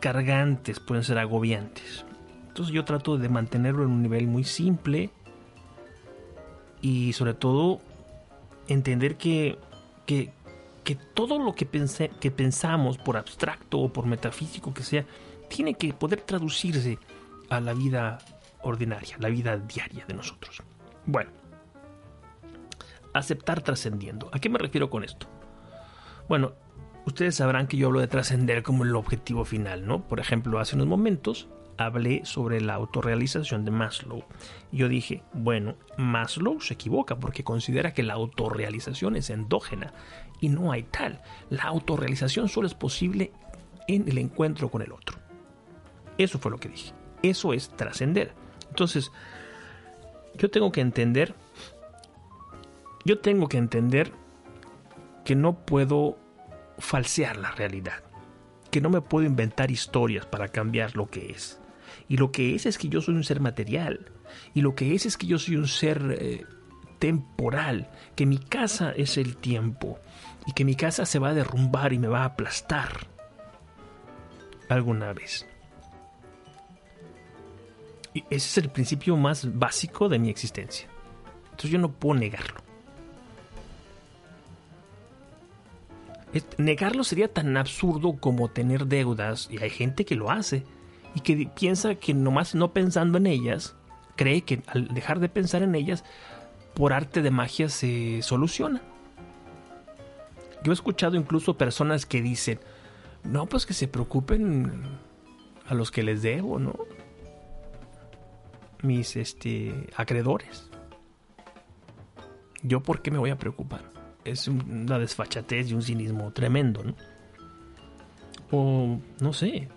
cargantes, pueden ser agobiantes. Entonces yo trato de mantenerlo en un nivel muy simple y sobre todo entender que, que, que todo lo que, pensé, que pensamos, por abstracto o por metafísico que sea, tiene que poder traducirse a la vida ordinaria, la vida diaria de nosotros. Bueno, aceptar trascendiendo. ¿A qué me refiero con esto? Bueno, ustedes sabrán que yo hablo de trascender como el objetivo final, ¿no? Por ejemplo, hace unos momentos hablé sobre la autorrealización de Maslow. Yo dije, bueno, Maslow se equivoca porque considera que la autorrealización es endógena y no hay tal. La autorrealización solo es posible en el encuentro con el otro. Eso fue lo que dije. Eso es trascender. Entonces, yo tengo que entender, yo tengo que entender que no puedo falsear la realidad, que no me puedo inventar historias para cambiar lo que es. Y lo que es es que yo soy un ser material, y lo que es es que yo soy un ser eh, temporal, que mi casa es el tiempo, y que mi casa se va a derrumbar y me va a aplastar alguna vez. Y ese es el principio más básico de mi existencia. Entonces yo no puedo negarlo. Negarlo sería tan absurdo como tener deudas, y hay gente que lo hace, y que piensa que nomás no pensando en ellas, cree que al dejar de pensar en ellas, por arte de magia se soluciona. Yo he escuchado incluso personas que dicen, no, pues que se preocupen a los que les debo, ¿no? Mis este, acreedores. ¿Yo por qué me voy a preocupar? Es una desfachatez y un cinismo tremendo, ¿no? O, no sé,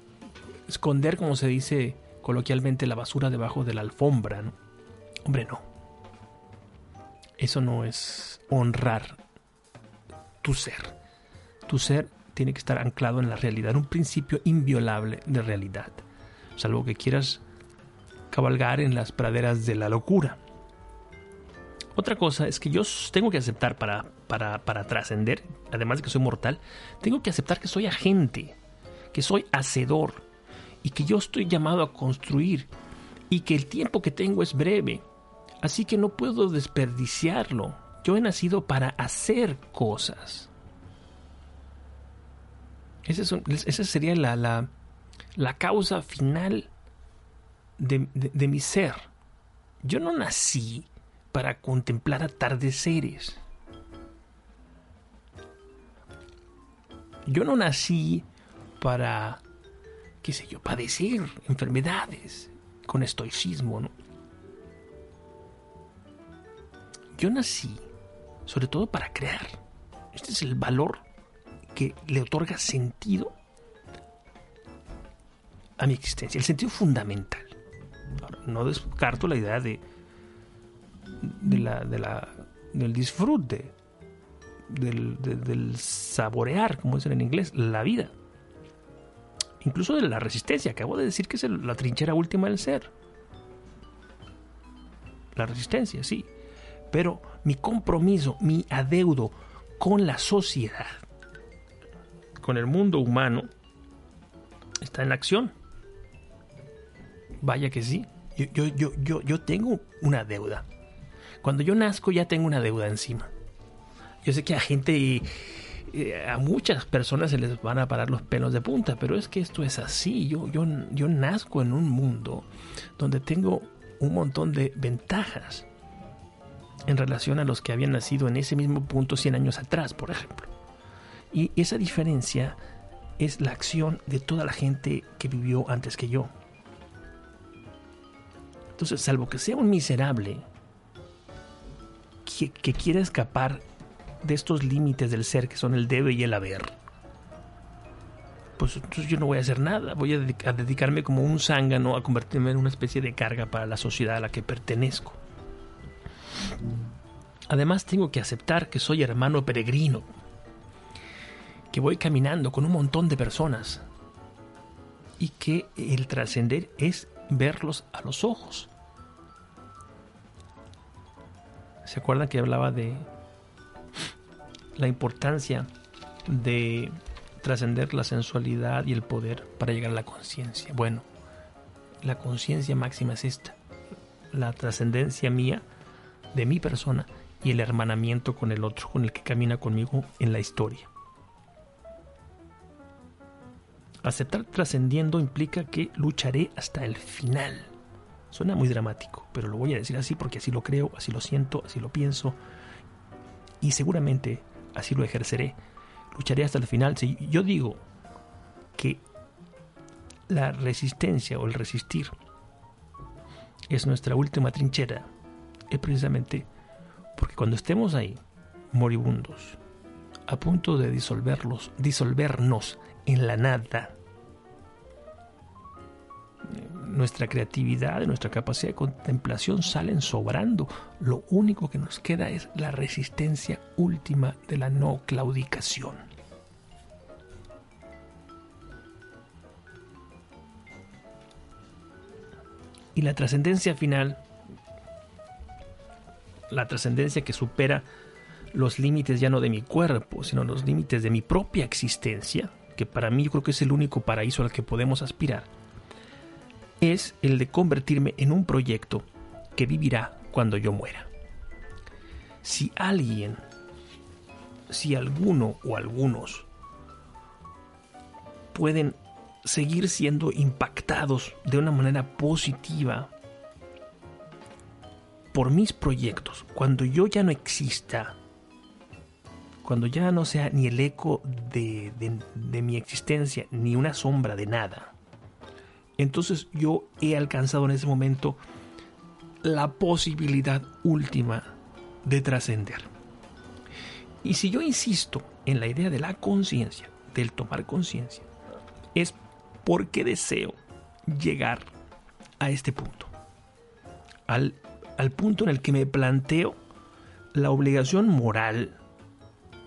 esconder, como se dice coloquialmente, la basura debajo de la alfombra. ¿no? Hombre, no. Eso no es honrar tu ser. Tu ser tiene que estar anclado en la realidad, en un principio inviolable de realidad. Salvo que quieras cabalgar en las praderas de la locura. Otra cosa es que yo tengo que aceptar para, para, para trascender, además de que soy mortal, tengo que aceptar que soy agente, que soy hacedor y que yo estoy llamado a construir y que el tiempo que tengo es breve. Así que no puedo desperdiciarlo. Yo he nacido para hacer cosas. Esa, es esa sería la, la, la causa final de, de- de mi ser. Yo no nací para contemplar atardeceres. Yo no nací para, qué sé yo, padecer enfermedades con estoicismo, ¿no? Yo nací sobre todo para crear. Este es el valor que le otorga sentido a mi existencia, el sentido fundamental. No descarto la idea de, de la, de la, del disfrute, del, de- del saborear, como dicen en inglés, la vida. Incluso de la resistencia. Acabo de decir que es la trinchera última del ser. La resistencia, sí. Pero mi compromiso, mi adeudo con la sociedad, con el mundo humano, está en la acción. Vaya que sí. Yo, yo, yo, yo, yo tengo una deuda. Cuando yo nazco ya tengo una deuda encima. Yo sé que a gente, eh, a muchas personas se les van a parar los pelos de punta, pero es que esto es así. Yo, yo, yo nazco en un mundo donde tengo un montón de ventajas en relación a los que habían nacido en ese mismo punto 100 años atrás, por ejemplo. Y esa diferencia es la acción de toda la gente que vivió antes que yo. Entonces, salvo que sea un miserable que, que quiera escapar de estos límites del ser que son el debe y el haber, pues entonces yo no voy a hacer nada. Voy a, dedic- a dedicarme como un zángano a convertirme en una especie de carga para la sociedad a la que pertenezco. Además tengo que aceptar que soy hermano peregrino, que voy caminando con un montón de personas y que el trascender es verlos a los ojos. ¿Se acuerdan que hablaba de la importancia de trascender la sensualidad y el poder para llegar a la conciencia? Bueno, la conciencia máxima es esta, la trascendencia mía de mi persona y el hermanamiento con el otro, con el que camina conmigo en la historia. Aceptar trascendiendo implica que lucharé hasta el final. Suena muy dramático, pero lo voy a decir así porque así lo creo, así lo siento, así lo pienso y seguramente así lo ejerceré. Lucharé hasta el final. Si yo digo que la resistencia o el resistir es nuestra última trinchera, es precisamente porque cuando estemos ahí, moribundos, a punto de disolverlos, disolvernos en la nada, nuestra creatividad, nuestra capacidad de contemplación salen sobrando. Lo único que nos queda es la resistencia última de la no claudicación. Y la trascendencia final, la trascendencia que supera los límites ya no de mi cuerpo, sino los límites de mi propia existencia, que para mí yo creo que es el único paraíso al que podemos aspirar, es el de convertirme en un proyecto que vivirá cuando yo muera. Si alguien, si alguno o algunos pueden seguir siendo impactados de una manera positiva por mis proyectos, cuando yo ya no exista, cuando ya no sea ni el eco de, de- de mi existencia, ni una sombra de nada, entonces yo he alcanzado en ese momento la posibilidad última de trascender. Y si yo insisto en la idea de la conciencia, del tomar conciencia, es porque deseo llegar a este punto. Al, al punto en el que me planteo la obligación moral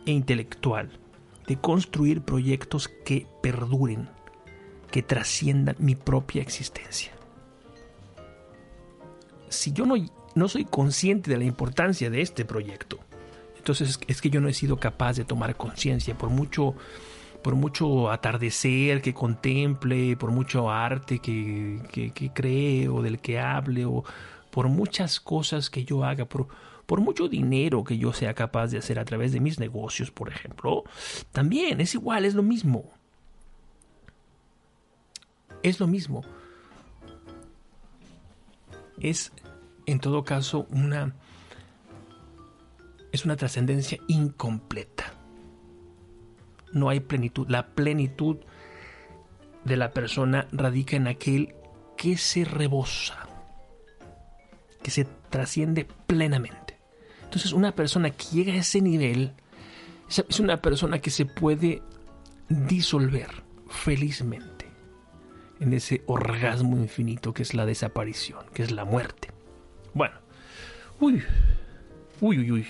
e intelectual de construir proyectos que perduren, que trasciendan mi propia existencia. Si yo no, no soy consciente de la importancia de este proyecto, entonces es que yo no he sido capaz de tomar conciencia por mucho por mucho atardecer que contemple, por mucho arte que, que, que cree o del que hable, o por muchas cosas que yo haga, por, por mucho dinero que yo sea capaz de hacer a través de mis negocios, por ejemplo, también es igual, es lo mismo. Es lo mismo. Es, en todo caso, una... Es una trascendencia incompleta no hay plenitud. La plenitud de la persona radica en aquel que se rebosa, que se trasciende plenamente. Entonces una persona que llega a ese nivel es una persona que se puede disolver felizmente en ese orgasmo infinito que es la desaparición, que es la muerte. Bueno, uy, uy, uy, uy.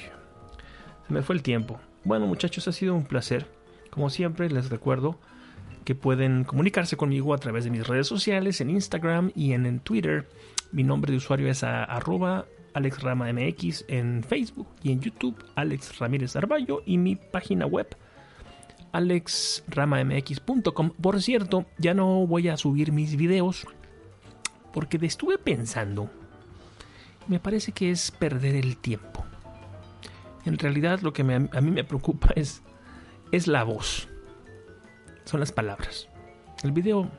Se me fue el tiempo. Bueno muchachos, ha sido un placer como siempre, les recuerdo que pueden comunicarse conmigo a través de mis redes sociales, en Instagram y en, Twitter. Mi nombre de usuario es arroba AlexRamaMX en Facebook y en YouTube, Alex Ramírez Arballo, y mi página web, alexramamx.com. Por cierto, ya no voy a subir mis videos porque estuve pensando, me parece que es perder el tiempo. En realidad lo que a mí me preocupa es es la voz. Son las palabras. El video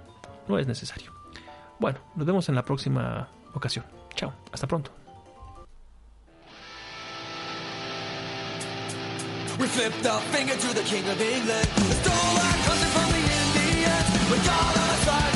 no es necesario. Bueno, nos vemos en la próxima ocasión. Chao, hasta pronto. Flipped our finger to the king of England. Stole our country from the Indians. All on our side